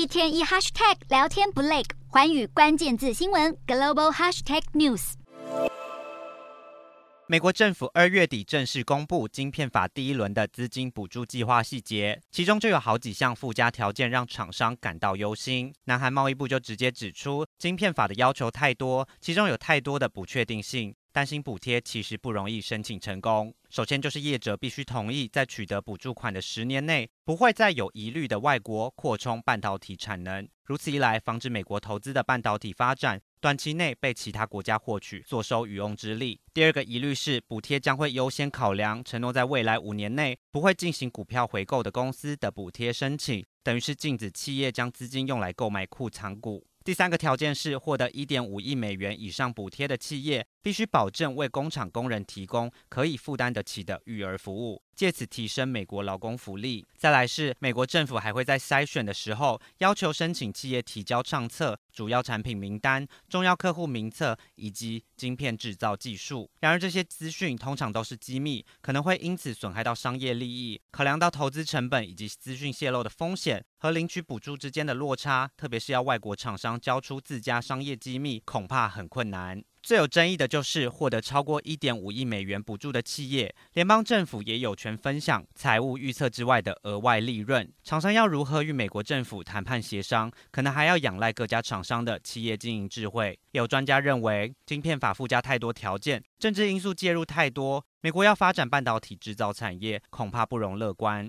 一天一 hashtag 聊天不累，寰宇关键字新闻 global hashtag news。美国政府二月底正式公布晶片法第一轮的资金补助计划细节，其中就有好几项附加条件让厂商感到忧心。南韩贸易部就直接指出，晶片法的要求太多，其中有太多的不确定性。担心补贴其实不容易申请成功。首先就是业者必须同意，在取得补助款的十年内，不会再有疑虑的外国扩充半导体产能。如此一来，防止美国投资的半导体发展短期内被其他国家获取，坐收渔翁之利。第二个疑虑是，补贴将会优先考量承诺在未来五年内不会进行股票回购的公司的补贴申请，等于是禁止企业将资金用来购买库藏股。第三个条件是，获得一点五亿美元以上补贴的企业，必须保证为工厂工人提供可以负担得起的育儿服务，借此提升美国劳工福利。再来是，美国政府还会在筛选的时候，要求申请企业提交账册、主要产品名单、重要客户名册以及晶片制造技术。然而，这些资讯通常都是机密，可能会因此损害到商业利益。考量到投资成本以及资讯泄露的风险和领取补助之间的落差，特别是要外国厂商交出自家商业机密，恐怕很困难。最有争议的就是获得超过一点五亿美元补助的企业，联邦政府也有权分享财务预测之外的额外利润。厂商要如何与美国政府谈判协商，可能还要仰赖各家厂商的企业经营智慧。有专家认为，晶片法附加太多条件，政治因素介入太多，美国要发展半导体制造产业，恐怕不容乐观。